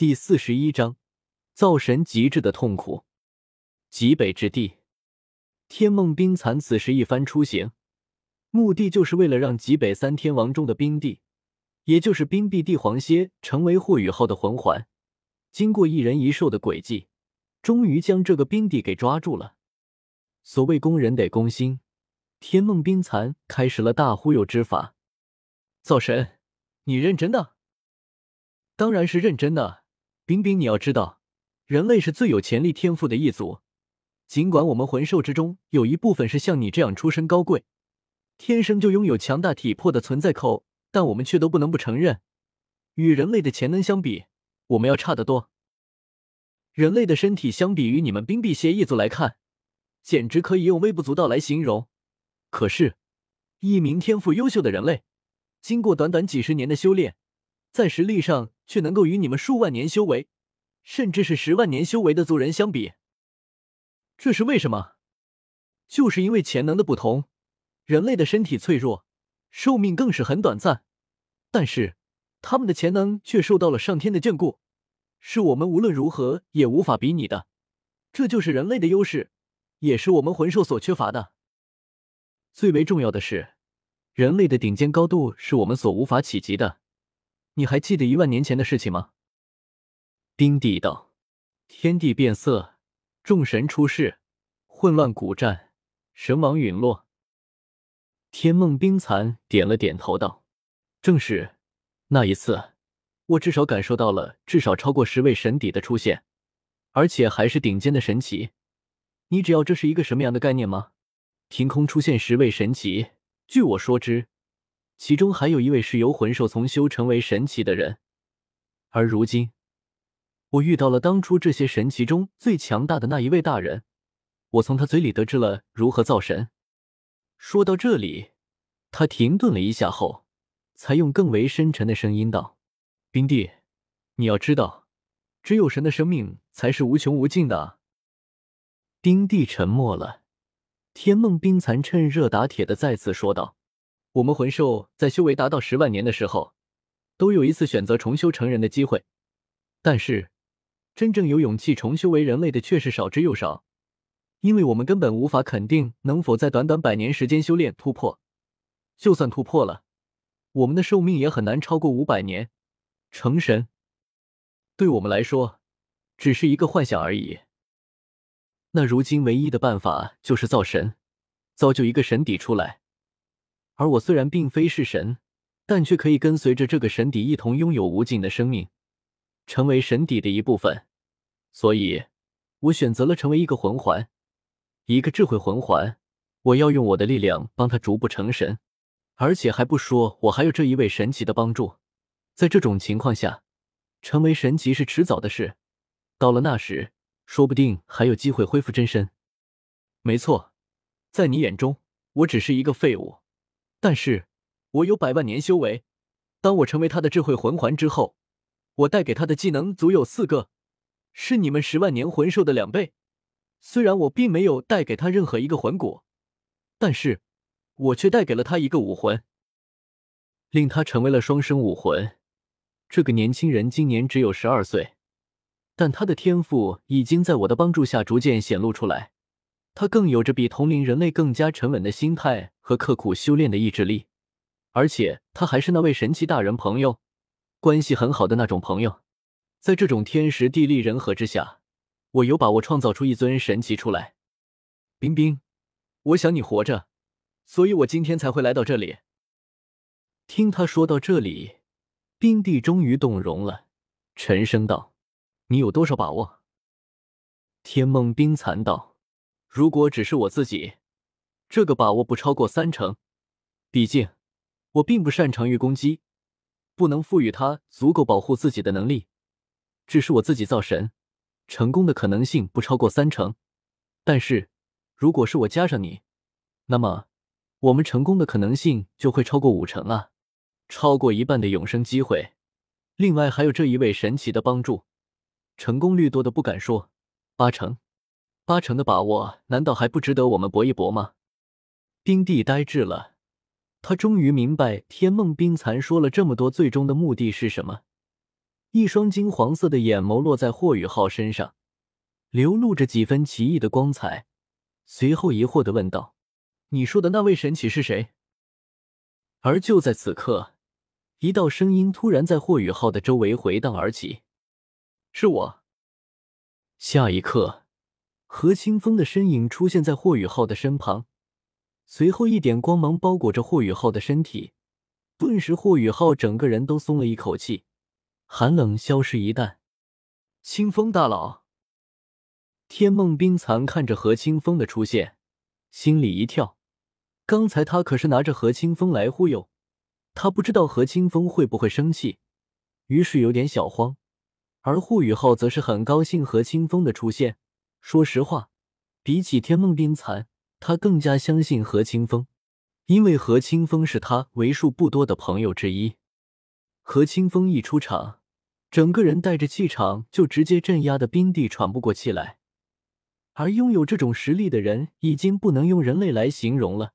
第四十一章，造神极致的痛苦。极北之地，天梦冰蚕此时一番出行，目的就是为了让极北三天王中的冰帝，也就是冰帝帝皇蝎，成为霍雨浩的魂环。经过一人一兽的诡计，终于将这个冰帝给抓住了。所谓攻人得攻心，天梦冰蚕开始了大忽悠之法。造神，你认真的？当然是认真的。冰冰，你要知道，人类是最有潜力天赋的一族。尽管我们魂兽之中有一部分是像你这样出身高贵，天生就拥有强大体魄的存在口，但我们却都不能不承认，与人类的潜能相比，我们要差得多。人类的身体相比于你们冰碧蝎一族来看，简直可以用微不足道来形容。可是，一名天赋优秀的人类，经过短短几十年的修炼。在实力上却能够与你们数万年修为，甚至是十万年修为的族人相比，这是为什么？就是因为潜能的不同。人类的身体脆弱，寿命更是很短暂，但是他们的潜能却受到了上天的眷顾，是我们无论如何也无法比拟的。这就是人类的优势，也是我们魂兽所缺乏的。最为重要的是，人类的顶尖高度是我们所无法企及的。你还记得一万年前的事情吗？冰帝道：“天地变色，众神出世，混乱古战，神王陨落。”天梦冰蚕点了点头道：“正是那一次，我至少感受到了至少超过十位神邸的出现，而且还是顶尖的神奇。你只要这是一个什么样的概念吗？凭空出现十位神奇？据我所知。”其中还有一位是由魂兽从修成为神奇的人，而如今我遇到了当初这些神奇中最强大的那一位大人，我从他嘴里得知了如何造神。说到这里，他停顿了一下后，才用更为深沉的声音道：“冰帝，你要知道，只有神的生命才是无穷无尽的。”冰帝沉默了，天梦冰蚕趁热打铁的再次说道。我们魂兽在修为达到十万年的时候，都有一次选择重修成人的机会，但是真正有勇气重修为人类的却是少之又少，因为我们根本无法肯定能否在短短百年时间修炼突破。就算突破了，我们的寿命也很难超过五百年。成神，对我们来说，只是一个幻想而已。那如今唯一的办法就是造神，造就一个神邸出来。而我虽然并非是神，但却可以跟随着这个神邸一同拥有无尽的生命，成为神邸的一部分。所以，我选择了成为一个魂环，一个智慧魂环。我要用我的力量帮他逐步成神，而且还不说我还有这一位神奇的帮助。在这种情况下，成为神奇是迟早的事。到了那时，说不定还有机会恢复真身。没错，在你眼中，我只是一个废物。但是，我有百万年修为。当我成为他的智慧魂环之后，我带给他的技能足有四个，是你们十万年魂兽的两倍。虽然我并没有带给他任何一个魂骨，但是我却带给了他一个武魂，令他成为了双生武魂。这个年轻人今年只有十二岁，但他的天赋已经在我的帮助下逐渐显露出来。他更有着比同龄人类更加沉稳的心态和刻苦修炼的意志力，而且他还是那位神奇大人朋友，关系很好的那种朋友。在这种天时地利人和之下，我有把握创造出一尊神奇出来。冰冰，我想你活着，所以我今天才会来到这里。听他说到这里，冰帝终于动容了，沉声道：“你有多少把握？”天梦冰蚕道。如果只是我自己，这个把握不超过三成。毕竟，我并不擅长于攻击，不能赋予他足够保护自己的能力。只是我自己造神，成功的可能性不超过三成。但是，如果是我加上你，那么我们成功的可能性就会超过五成啊，超过一半的永生机会。另外还有这一位神奇的帮助，成功率多的不敢说，八成。八成的把握，难道还不值得我们搏一搏吗？冰帝呆滞了，他终于明白天梦冰蚕说了这么多，最终的目的是什么。一双金黄色的眼眸落在霍雨浩身上，流露着几分奇异的光彩，随后疑惑的问道：“你说的那位神奇是谁？”而就在此刻，一道声音突然在霍雨浩的周围回荡而起：“是我。”下一刻，何清风的身影出现在霍雨浩的身旁，随后一点光芒包裹着霍雨浩的身体，顿时霍雨浩整个人都松了一口气。寒冷消失一旦，清风大佬。天梦冰蚕看着何清风的出现，心里一跳。刚才他可是拿着何清风来忽悠，他不知道何清风会不会生气，于是有点小慌。而霍雨浩则是很高兴何清风的出现。说实话，比起天梦冰蚕，他更加相信何清风，因为何清风是他为数不多的朋友之一。何清风一出场。整个人带着气场，就直接镇压的冰帝喘不过气来。而拥有这种实力的人，已经不能用人类来形容了。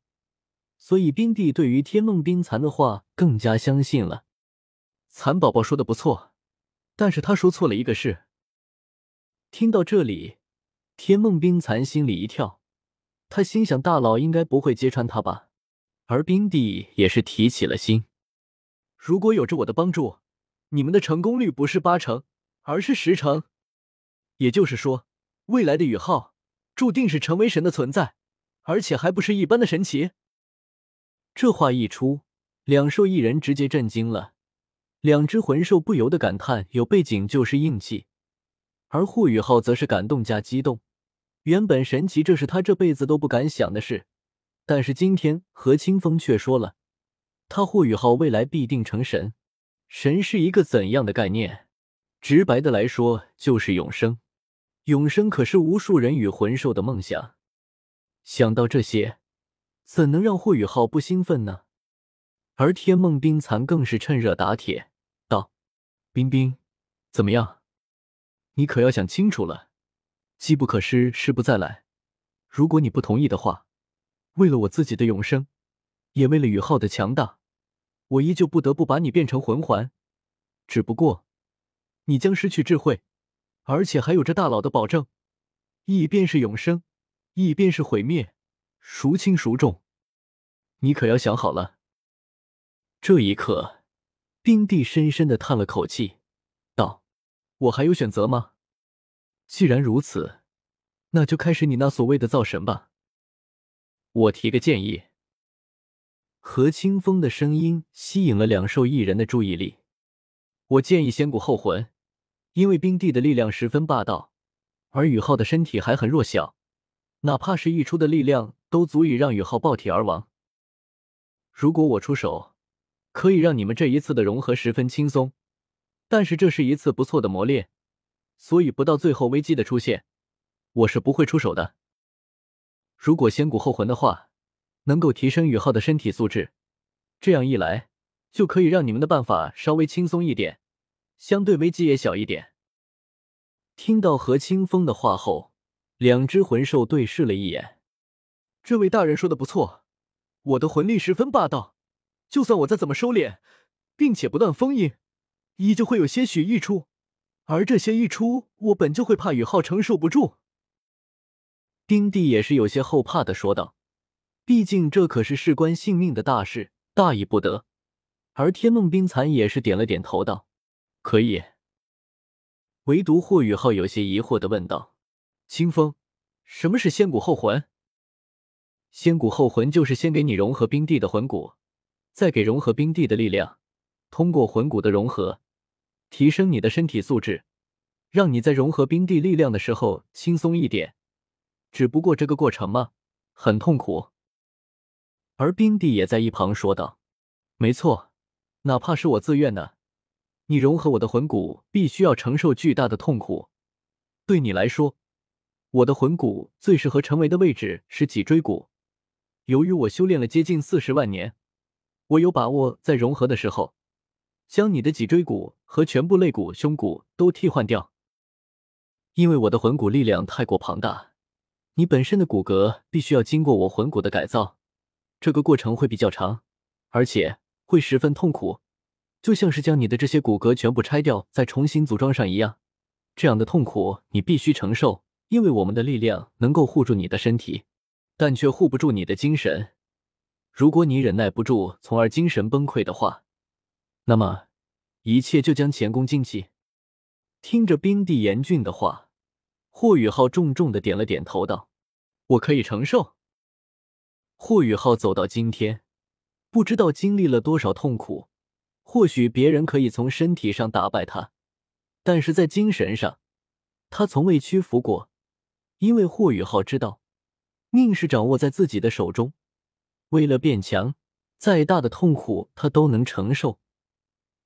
所以冰帝对于天梦冰蚕的话更加相信了。蚕宝宝说的不错，但是他说错了一个事。听到这里，天梦冰蚕心里一跳，他心想：大佬应该不会揭穿他吧？而冰帝也是提起了心，如果有着我的帮助。你们的成功率不是八成，而是十成。也就是说，未来的宇浩注定是成为神的存在，而且还不是一般的神奇。这话一出，两兽一人直接震惊了，两只魂兽不由得感叹：有背景就是硬气。而霍宇浩则是感动加激动。原本神奇，这是他这辈子都不敢想的事，但是今天何清风却说了，他霍宇浩未来必定成神。神是一个怎样的概念？直白的来说，就是永生。永生可是无数人与魂兽的梦想。想到这些，怎能让霍雨浩不兴奋呢？而天梦冰蚕更是趁热打铁道：“冰冰，怎么样？你可要想清楚了。机不可失，失不再来。如果你不同意的话，为了我自己的永生，也为了雨浩的强大。”我依旧不得不把你变成魂环，只不过你将失去智慧，而且还有着大佬的保证，一边是永生，一边是毁灭，孰轻孰重？你可要想好了。这一刻，冰帝深深的叹了口气，道：“我还有选择吗？既然如此，那就开始你那所谓的造神吧。我提个建议。”何清风的声音吸引了两兽一人的注意力。我建议仙骨后魂，因为冰帝的力量十分霸道，而宇浩的身体还很弱小，哪怕是溢出的力量都足以让宇浩爆体而亡。如果我出手，可以让你们这一次的融合十分轻松，但是这是一次不错的磨练，所以不到最后危机的出现，我是不会出手的。如果仙骨后魂的话。能够提升宇浩的身体素质，这样一来就可以让你们的办法稍微轻松一点，相对危机也小一点。听到何清风的话后，两只魂兽对视了一眼。这位大人说的不错，我的魂力十分霸道，就算我再怎么收敛，并且不断封印，依旧会有些许溢出，而这些一出，我本就会怕宇浩承受不住。丁帝也是有些后怕的说道。毕竟这可是事关性命的大事，大意不得。而天梦冰蚕也是点了点头，道：“可以。”唯独霍雨浩有些疑惑的问道：“清风，什么是仙骨后魂？”仙骨后魂就是先给你融合冰帝的魂骨，再给融合冰帝的力量，通过魂骨的融合，提升你的身体素质，让你在融合冰帝力量的时候轻松一点。只不过这个过程嘛，很痛苦。而冰帝也在一旁说道：“没错，哪怕是我自愿的，你融合我的魂骨，必须要承受巨大的痛苦。对你来说，我的魂骨最适合成为的位置是脊椎骨。由于我修炼了接近四十万年，我有把握在融合的时候，将你的脊椎骨和全部肋骨、胸骨都替换掉。因为我的魂骨力量太过庞大，你本身的骨骼必须要经过我魂骨的改造。”这个过程会比较长，而且会十分痛苦，就像是将你的这些骨骼全部拆掉，再重新组装上一样。这样的痛苦你必须承受，因为我们的力量能够护住你的身体，但却护不住你的精神。如果你忍耐不住，从而精神崩溃的话，那么一切就将前功尽弃。听着冰帝严峻的话，霍雨浩重重的点了点头，道：“我可以承受。”霍雨浩走到今天，不知道经历了多少痛苦。或许别人可以从身体上打败他，但是在精神上，他从未屈服过。因为霍雨浩知道，命是掌握在自己的手中。为了变强，再大的痛苦他都能承受。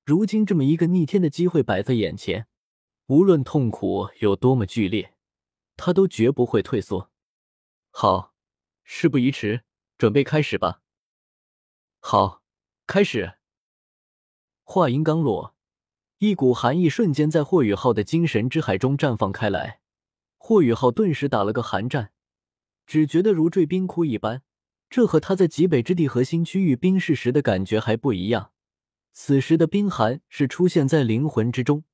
如今这么一个逆天的机会摆在眼前，无论痛苦有多么剧烈，他都绝不会退缩。好，事不宜迟，准备开始吧。好，开始。话音刚落，一股寒意瞬间在霍雨浩的精神之海中绽放开来。霍雨浩顿时打了个寒战，只觉得如坠冰窟一般。这和他在极北之地核心区域冰释时的感觉还不一样。此时的冰寒是出现在灵魂之中，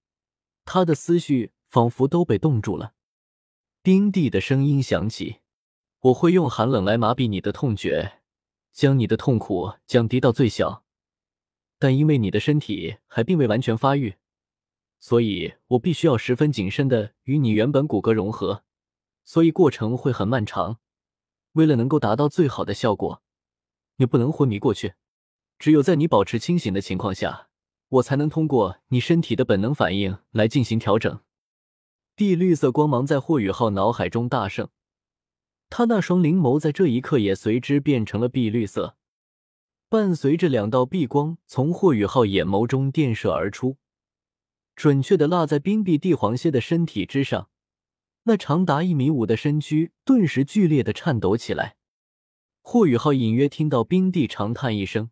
他的思绪仿佛都被冻住了。冰帝的声音响起：“我会用寒冷来麻痹你的痛觉，将你的痛苦降低到最小。”但因为你的身体还并未完全发育，所以我必须要十分谨慎的与你原本骨骼融合，所以过程会很漫长。为了能够达到最好的效果，你不能昏迷过去。只有在你保持清醒的情况下，我才能通过你身体的本能反应来进行调整。碧绿色光芒在霍雨浩脑海中大盛，他那双灵眸在这一刻也随之变成了碧绿色。伴随着两道碧光从霍雨浩眼眸中电射而出，准确的落在冰碧帝皇蝎的身体之上，那长达一米五的身躯顿时剧烈的颤抖起来。霍雨浩隐约听到冰帝长叹一声，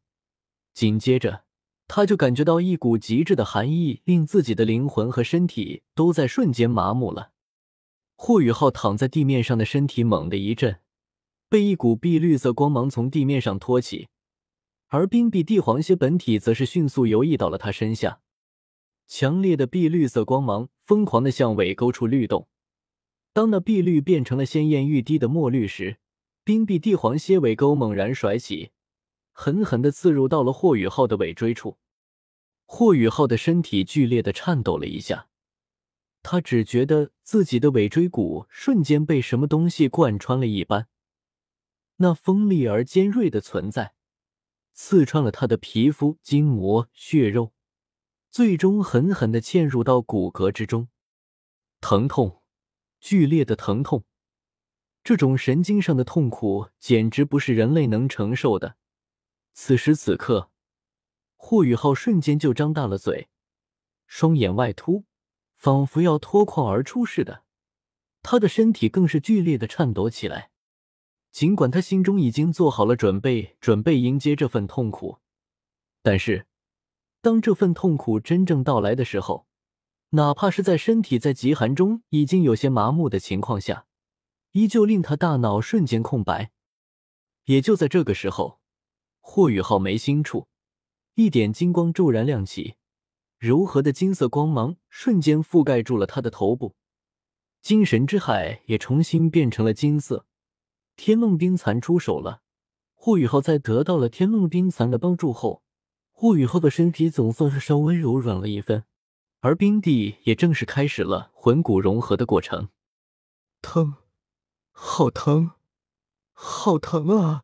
紧接着他就感觉到一股极致的寒意，令自己的灵魂和身体都在瞬间麻木了。霍雨浩躺在地面上的身体猛地一震，被一股碧绿色光芒从地面上托起。而冰碧帝皇蝎本体则是迅速游移到了他身下，强烈的碧绿色光芒疯狂的向尾沟处律动。当那碧绿变成了鲜艳欲滴的墨绿时，冰碧帝皇蝎尾沟猛然甩起，狠狠的刺入到了霍雨浩的尾椎处。霍雨浩的身体剧烈的颤抖了一下，他只觉得自己的尾椎骨瞬间被什么东西贯穿了一般，那锋利而尖锐的存在。刺穿了他的皮肤、筋膜、血肉，最终狠狠的嵌入到骨骼之中。疼痛，剧烈的疼痛，这种神经上的痛苦简直不是人类能承受的。此时此刻，霍雨浩瞬间就张大了嘴，双眼外凸，仿佛要脱眶而出似的。他的身体更是剧烈的颤抖起来。尽管他心中已经做好了准备，准备迎接这份痛苦，但是当这份痛苦真正到来的时候，哪怕是在身体在极寒中已经有些麻木的情况下，依旧令他大脑瞬间空白。也就在这个时候，霍雨浩眉心处一点金光骤然亮起，柔和的金色光芒瞬间覆盖住了他的头部，精神之海也重新变成了金色。天梦冰蚕出手了，霍雨浩在得到了天梦冰蚕的帮助后，霍雨浩的身体总算是稍微柔软了一分，而冰帝也正式开始了魂骨融合的过程。疼，好疼，好疼啊，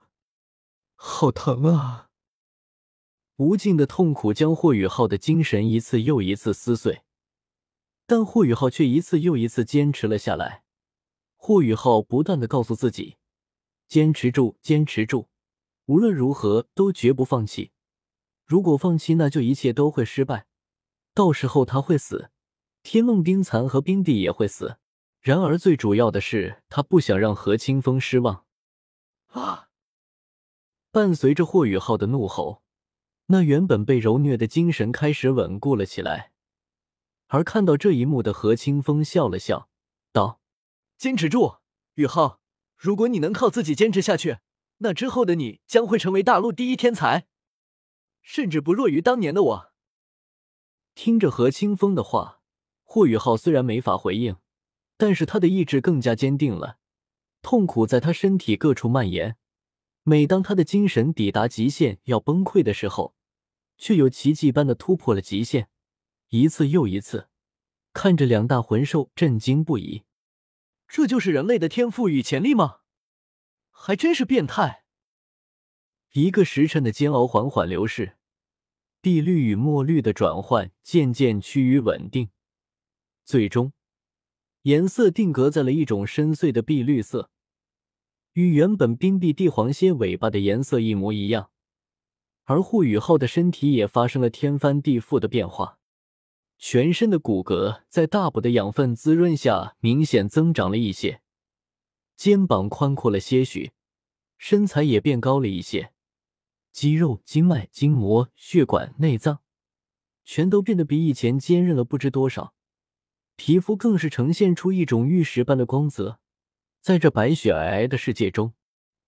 好疼啊！无尽的痛苦将霍雨浩的精神一次又一次撕碎，但霍雨浩却一次又一次坚持了下来。霍雨浩不断的告诉自己。坚持住，坚持住，无论如何都绝不放弃。如果放弃，那就一切都会失败。到时候他会死，天梦冰蚕和冰帝也会死。然而最主要的是，他不想让何清风失望。啊！伴随着霍雨浩的怒吼，那原本被揉虐的精神开始稳固了起来。而看到这一幕的何清风笑了笑，道：“坚持住，雨浩。”如果你能靠自己坚持下去，那之后的你将会成为大陆第一天才，甚至不弱于当年的我。听着何清风的话，霍雨浩虽然没法回应，但是他的意志更加坚定了。痛苦在他身体各处蔓延，每当他的精神抵达极限要崩溃的时候，却有奇迹般的突破了极限，一次又一次，看着两大魂兽震惊不已。这就是人类的天赋与潜力吗？还真是变态。一个时辰的煎熬缓缓流逝，碧绿与墨绿的转换渐渐趋于稳定，最终颜色定格在了一种深邃的碧绿色，与原本冰碧帝皇蝎尾巴的颜色一模一样。而霍雨浩的身体也发生了天翻地覆的变化，全身的骨骼在大补的养分滋润下明显增长了一些，肩膀宽阔了些许，身材也变高了一些。肌肉、经脉、筋膜、血管、内脏，全都变得比以前坚韧了不知多少。皮肤更是呈现出一种玉石般的光泽，在这白雪皑皑的世界中，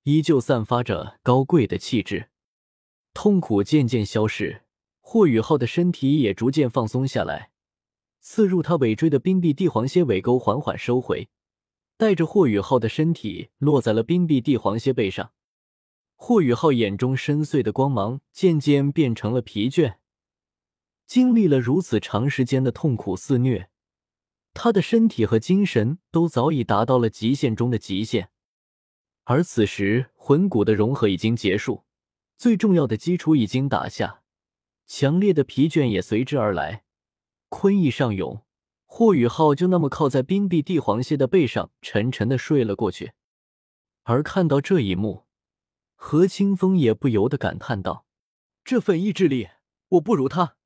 依旧散发着高贵的气质。痛苦渐渐消逝，霍雨浩的身体也逐渐放松下来。刺入他尾椎的冰碧帝皇蝎尾钩缓缓收回，带着霍雨浩的身体落在了冰碧帝皇蝎背上。霍雨浩眼中深邃的光芒渐渐变成了疲倦。经历了如此长时间的痛苦肆虐，他的身体和精神都早已达到了极限中的极限。而此时，魂骨的融合已经结束，最重要的基础已经打下，强烈的疲倦也随之而来。困意上涌，霍雨浩就那么靠在冰碧帝皇蝎的背上，沉沉的睡了过去。而看到这一幕，何清风也不由得感叹道：“这份意志力，我不如他。”